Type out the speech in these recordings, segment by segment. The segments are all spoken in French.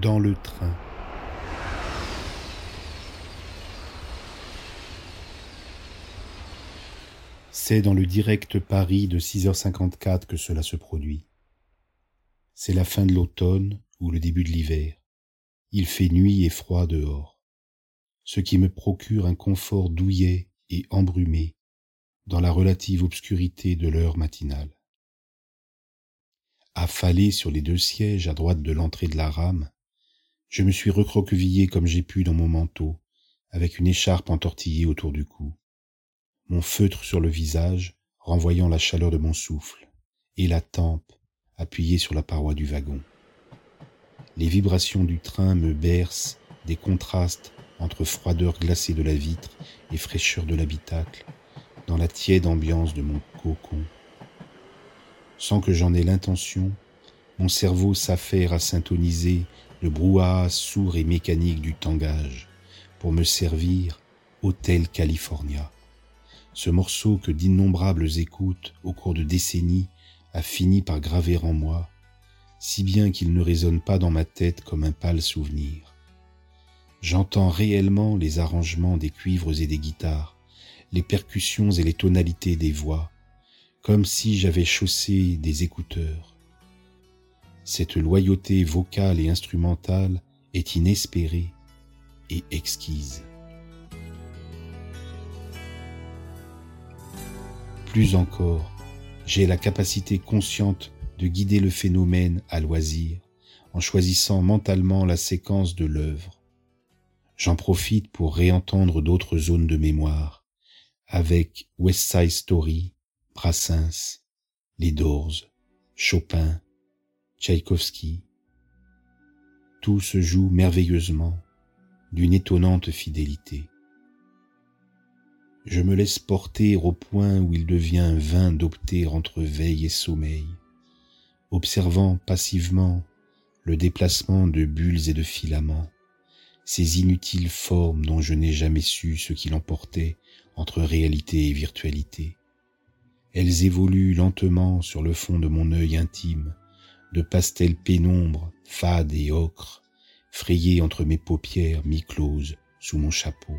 dans le train. C'est dans le direct Paris de 6h54 que cela se produit. C'est la fin de l'automne ou le début de l'hiver. Il fait nuit et froid dehors, ce qui me procure un confort douillet et embrumé dans la relative obscurité de l'heure matinale. Affalé sur les deux sièges à droite de l'entrée de la rame, je me suis recroquevillé comme j'ai pu dans mon manteau, avec une écharpe entortillée autour du cou, mon feutre sur le visage, renvoyant la chaleur de mon souffle, et la tempe appuyée sur la paroi du wagon. Les vibrations du train me bercent des contrastes entre froideur glacée de la vitre et fraîcheur de l'habitacle, dans la tiède ambiance de mon cocon. Sans que j'en ai l'intention, mon cerveau s'affaire à syntoniser le brouhaha sourd et mécanique du tangage pour me servir Hôtel California. Ce morceau que d'innombrables écoutes au cours de décennies a fini par graver en moi, si bien qu'il ne résonne pas dans ma tête comme un pâle souvenir. J'entends réellement les arrangements des cuivres et des guitares, les percussions et les tonalités des voix, comme si j'avais chaussé des écouteurs. Cette loyauté vocale et instrumentale est inespérée et exquise. Plus encore, j'ai la capacité consciente de guider le phénomène à loisir en choisissant mentalement la séquence de l'œuvre. J'en profite pour réentendre d'autres zones de mémoire avec West Side Story, Brassens, Les Doors, Chopin, Tchaïkovski. Tout se joue merveilleusement, d'une étonnante fidélité. Je me laisse porter au point où il devient vain d'opter entre veille et sommeil, observant passivement le déplacement de bulles et de filaments, ces inutiles formes dont je n'ai jamais su ce qui l'emportait entre réalité et virtualité. Elles évoluent lentement sur le fond de mon œil intime, de pastels pénombre, fades et ocre, frayés entre mes paupières mi-closes sous mon chapeau.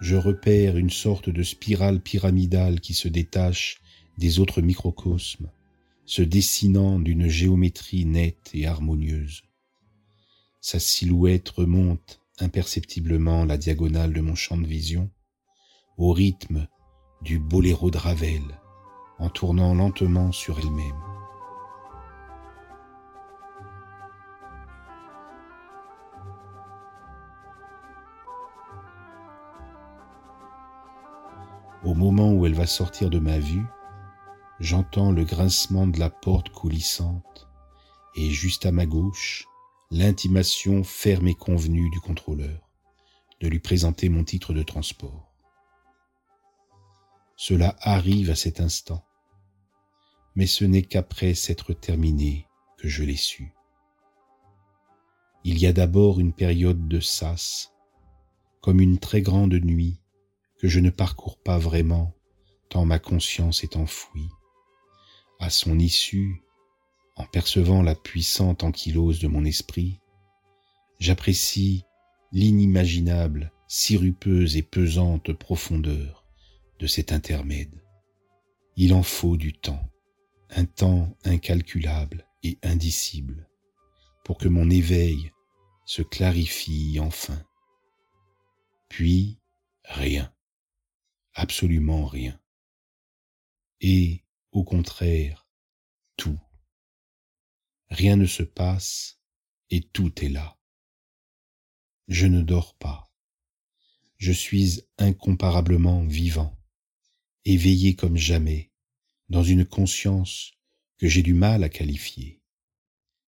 Je repère une sorte de spirale pyramidale qui se détache des autres microcosmes, se dessinant d'une géométrie nette et harmonieuse. Sa silhouette remonte imperceptiblement la diagonale de mon champ de vision, au rythme du boléro de Ravel en tournant lentement sur elle-même. Au moment où elle va sortir de ma vue, j'entends le grincement de la porte coulissante et juste à ma gauche, l'intimation ferme et convenue du contrôleur de lui présenter mon titre de transport. Cela arrive à cet instant, mais ce n'est qu'après s'être terminé que je l'ai su. Il y a d'abord une période de sas, comme une très grande nuit que je ne parcours pas vraiment tant ma conscience est enfouie. À son issue, en percevant la puissante ankylose de mon esprit, j'apprécie l'inimaginable, sirupeuse et pesante profondeur cet intermède. Il en faut du temps, un temps incalculable et indicible, pour que mon éveil se clarifie enfin. Puis rien, absolument rien. Et, au contraire, tout. Rien ne se passe et tout est là. Je ne dors pas. Je suis incomparablement vivant éveillé comme jamais, dans une conscience que j'ai du mal à qualifier.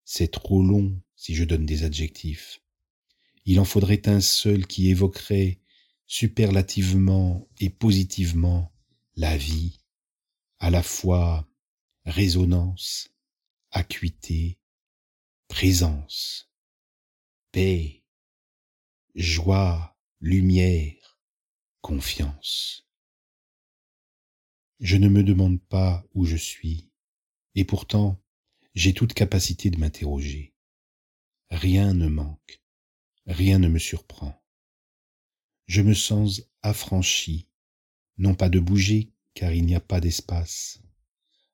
C'est trop long si je donne des adjectifs. Il en faudrait un seul qui évoquerait superlativement et positivement la vie, à la fois résonance, acuité, présence, paix, joie, lumière, confiance. Je ne me demande pas où je suis, Et pourtant, j'ai toute capacité de m'interroger. Rien ne manque, rien ne me surprend. Je me sens affranchi, non pas de bouger, car il n'y a pas d'espace,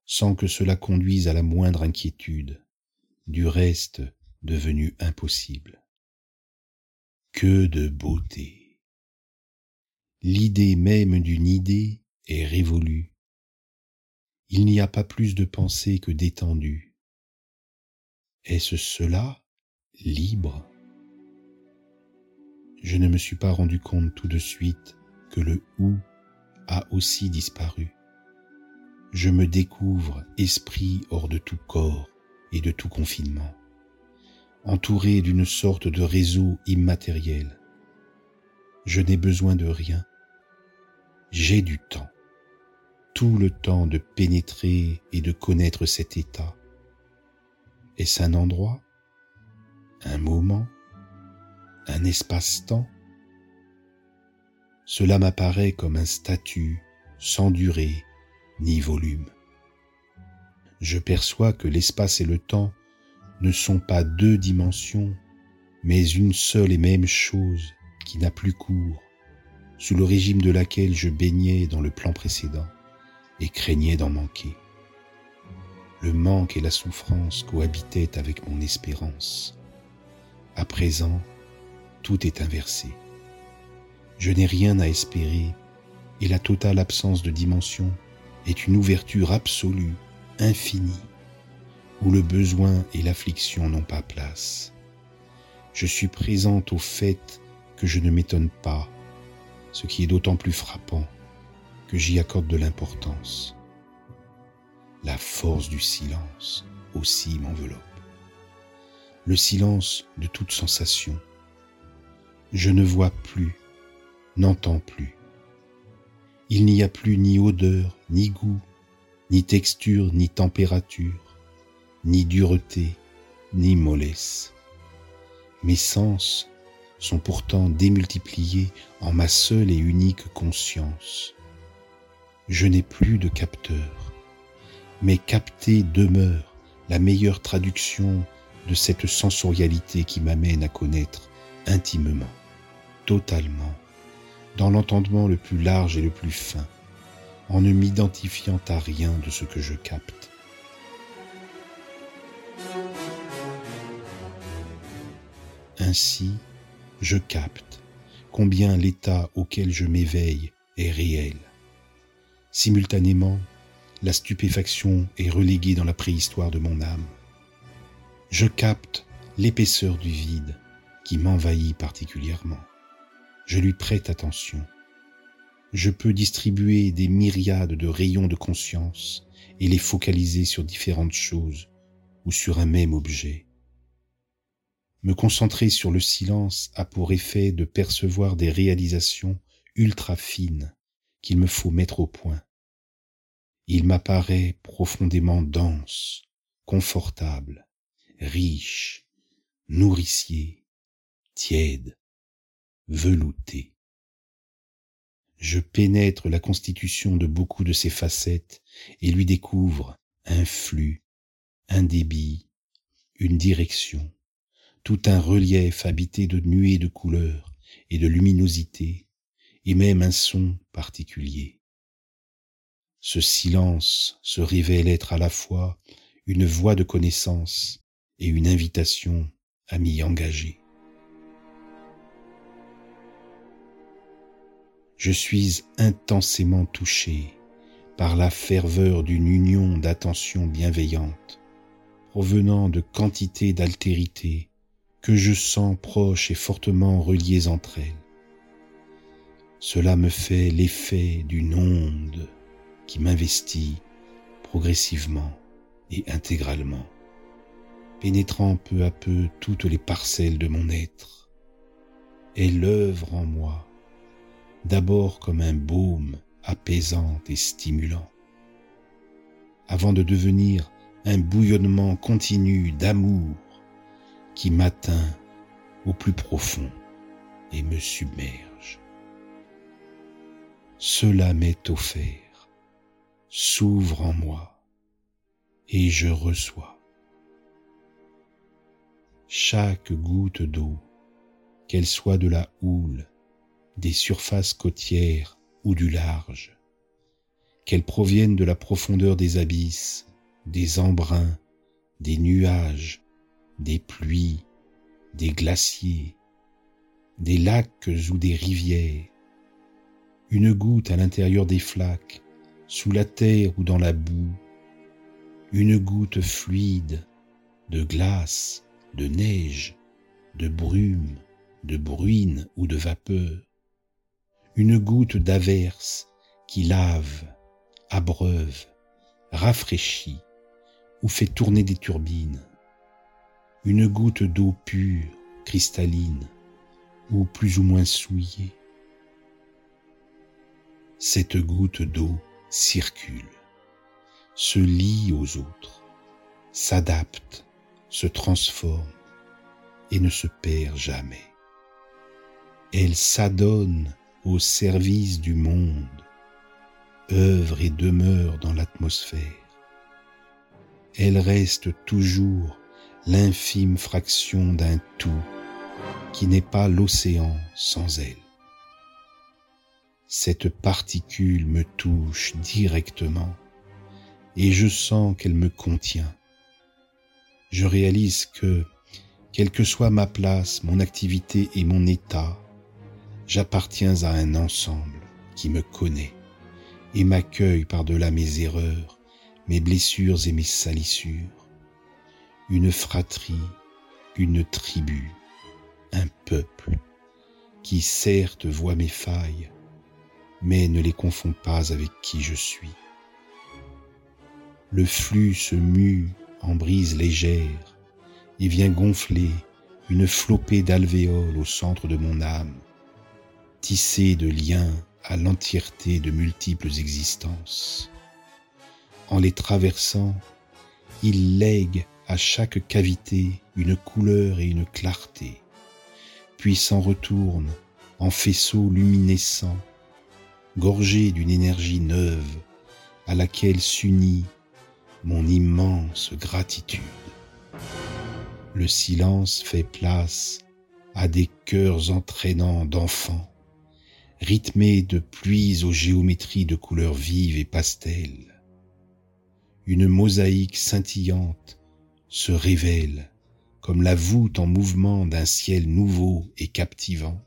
sans que cela conduise à la moindre inquiétude, du reste devenu impossible. Que de beauté. L'idée même d'une idée est révolue. Il n'y a pas plus de pensée que d'étendue. Est-ce cela, libre? Je ne me suis pas rendu compte tout de suite que le ou a aussi disparu. Je me découvre esprit hors de tout corps et de tout confinement entouré d'une sorte de réseau immatériel. Je n'ai besoin de rien. J'ai du temps, tout le temps de pénétrer et de connaître cet état. Est-ce un endroit, un moment, un espace-temps? Cela m'apparaît comme un statut sans durée ni volume. Je perçois que l'espace et le temps ne sont pas deux dimensions, mais une seule et même chose qui n'a plus cours, sous le régime de laquelle je baignais dans le plan précédent et craignais d'en manquer. Le manque et la souffrance cohabitaient avec mon espérance. À présent, tout est inversé. Je n'ai rien à espérer et la totale absence de dimension est une ouverture absolue, infinie, où le besoin et l'affliction n'ont pas place. Je suis présente au fait que je ne m'étonne pas, ce qui est d'autant plus frappant j'y accorde de l'importance. La force du silence aussi m'enveloppe. Le silence de toute sensation. Je ne vois plus, n'entends plus. Il n'y a plus ni odeur, ni goût, ni texture, ni température ni dureté, ni mollesse. Mes sens sont pourtant démultipliés en ma seule et unique conscience. Je n'ai plus de capteur, mais capter demeure la meilleure traduction de cette sensorialité qui m'amène à connaître intimement, totalement, dans l'entendement le plus large et le plus fin, en ne m'identifiant à rien de ce que je capte. Ainsi, je capte combien l'état auquel je m'éveille est réel. Simultanément, la stupéfaction est reléguée dans la préhistoire de mon âme. Je capte l'épaisseur du vide qui m'envahit particulièrement. Je lui prête attention. Je peux distribuer des myriades de rayons de conscience et les focaliser sur différentes choses ou sur un même objet. Me concentrer sur le silence a pour effet de percevoir des réalisations ultra fines qu'il me faut mettre au point. Il m'apparaît profondément dense, confortable, riche, nourricier, tiède, velouté. Je pénètre la constitution de beaucoup de ces facettes et lui découvre un flux, un débit, une direction, tout un relief habité de nuées de couleurs et de luminosité, et même un son particulier. Ce silence se révèle être à la fois une voie de connaissance et une invitation à m'y engager. Je suis intensément touché par la ferveur d'une union d'attention bienveillante, provenant de quantité d'altérité que je sens proches et fortement reliées entre elles. Cela me fait l'effet d'une onde qui m'investit progressivement et intégralement, pénétrant peu à peu toutes les parcelles de mon être. Elle œuvre en moi, d'abord comme un baume apaisant et stimulant, avant de devenir un bouillonnement continu d'amour qui m'atteint au plus profond et me submerge. Cela m'est offert, s'ouvre en moi, et je reçois. Chaque goutte d'eau, qu'elle soit de la houle, des surfaces côtières ou du large, qu'elle provienne de la profondeur des abysses, des embruns, des nuages, des pluies, des glaciers, des lacs ou des rivières, une goutte à l'intérieur des flaques, sous la terre ou dans la boue, une goutte fluide de glace, de neige, de brume, de bruine ou de vapeur, une goutte d'averse qui lave, abreuve, rafraîchit ou fait tourner des turbines, une goutte d'eau pure, cristalline ou plus ou moins souillée. Cette goutte d'eau circule, se lie aux autres, s'adapte, se transforme et ne se perd jamais. Elle s'adonne au service du monde, œuvre et demeure dans l'atmosphère. Elle reste toujours l'infime fraction d'un tout qui n'est pas l'océan sans elle cette particule me touche directement et je sens qu'elle me contient. Je réalise que, quelle que soit ma place, mon activité et mon état, j'appartiens à un ensemble qui me connaît et m'accueille par-delà mes erreurs, mes blessures et mes salissures. Une fratrie, une tribu, un peuple qui certes voit mes failles, mais ne les confonds pas avec qui je suis. Le flux se mue en brise légère et vient gonfler une flopée d'alvéoles au centre de mon âme, tissée de liens à l'entièreté de multiples existences. En les traversant, il lègue à chaque cavité une couleur et une clarté, puis s'en retourne en faisceaux luminescents gorgé d'une énergie neuve à laquelle s'unit mon immense gratitude. Le silence fait place à des cœurs entraînants d'enfants, rythmés de pluies aux géométries de couleurs vives et pastels. Une mosaïque scintillante se révèle comme la voûte en mouvement d'un ciel nouveau et captivant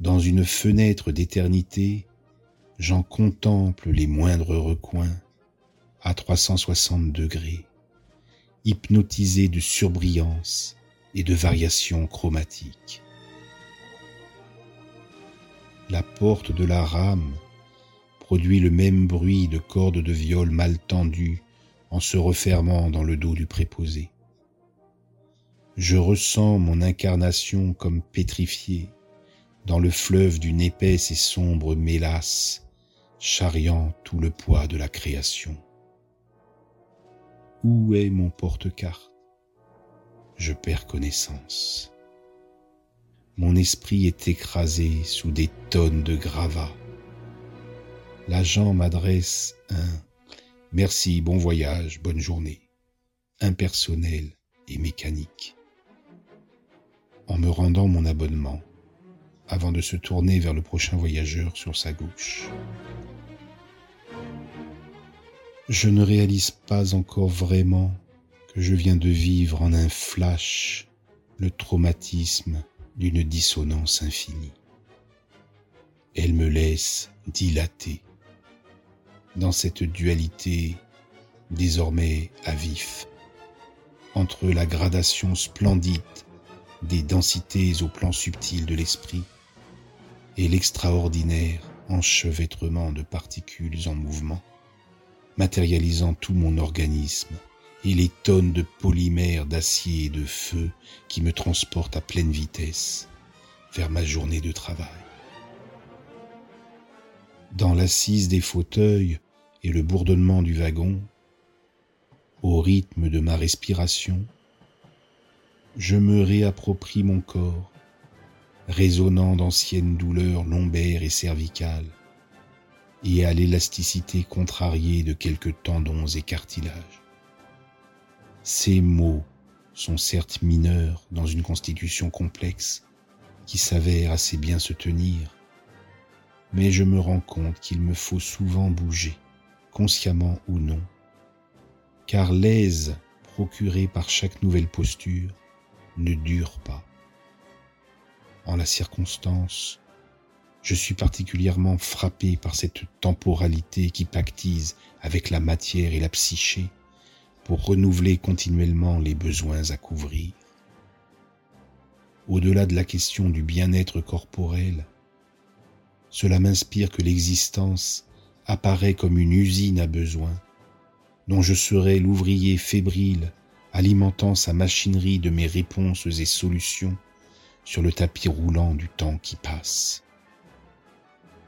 dans une fenêtre d'éternité, j'en contemple les moindres recoins à 360 degrés, hypnotisé de surbrillance et de variations chromatiques. La porte de la rame produit le même bruit de cordes de viol mal tendues en se refermant dans le dos du préposé. Je ressens mon incarnation comme pétrifiée, dans le fleuve d'une épaisse et sombre mélasse, charriant tout le poids de la création. Où est mon porte-carte? Je perds connaissance. Mon esprit est écrasé sous des tonnes de gravats. L'agent m'adresse un Merci, bon voyage, bonne journée, impersonnel et mécanique. En me rendant mon abonnement, avant de se tourner vers le prochain voyageur sur sa gauche. Je ne réalise pas encore vraiment que je viens de vivre en un flash le traumatisme d'une dissonance infinie. Elle me laisse dilater dans cette dualité désormais à vif entre la gradation splendide des densités au plan subtil de l'esprit et l'extraordinaire enchevêtrement de particules en mouvement, matérialisant tout mon organisme et les tonnes de polymères d'acier et de feu qui me transportent à pleine vitesse vers ma journée de travail. Dans l'assise des fauteuils et le bourdonnement du wagon, au rythme de ma respiration, je me réapproprie mon corps résonnant d'anciennes douleurs lombaires et cervicales, et à l'élasticité contrariée de quelques tendons et cartilages. Ces mots sont certes mineurs dans une constitution complexe qui s'avère assez bien se tenir, mais je me rends compte qu'il me faut souvent bouger, consciemment ou non, car l'aise procurée par chaque nouvelle posture ne dure pas. En la circonstance, je suis particulièrement frappé par cette temporalité qui pactise avec la matière et la psyché pour renouveler continuellement les besoins à couvrir. Au-delà de la question du bien-être corporel, cela m'inspire que l'existence apparaît comme une usine à besoins, dont je serai l'ouvrier fébrile alimentant sa machinerie de mes réponses et solutions sur le tapis roulant du temps qui passe.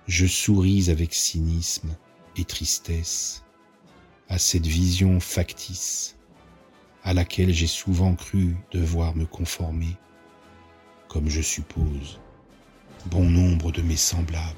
Je souris avec cynisme et tristesse à cette vision factice à laquelle j'ai souvent cru devoir me conformer, comme je suppose bon nombre de mes semblables.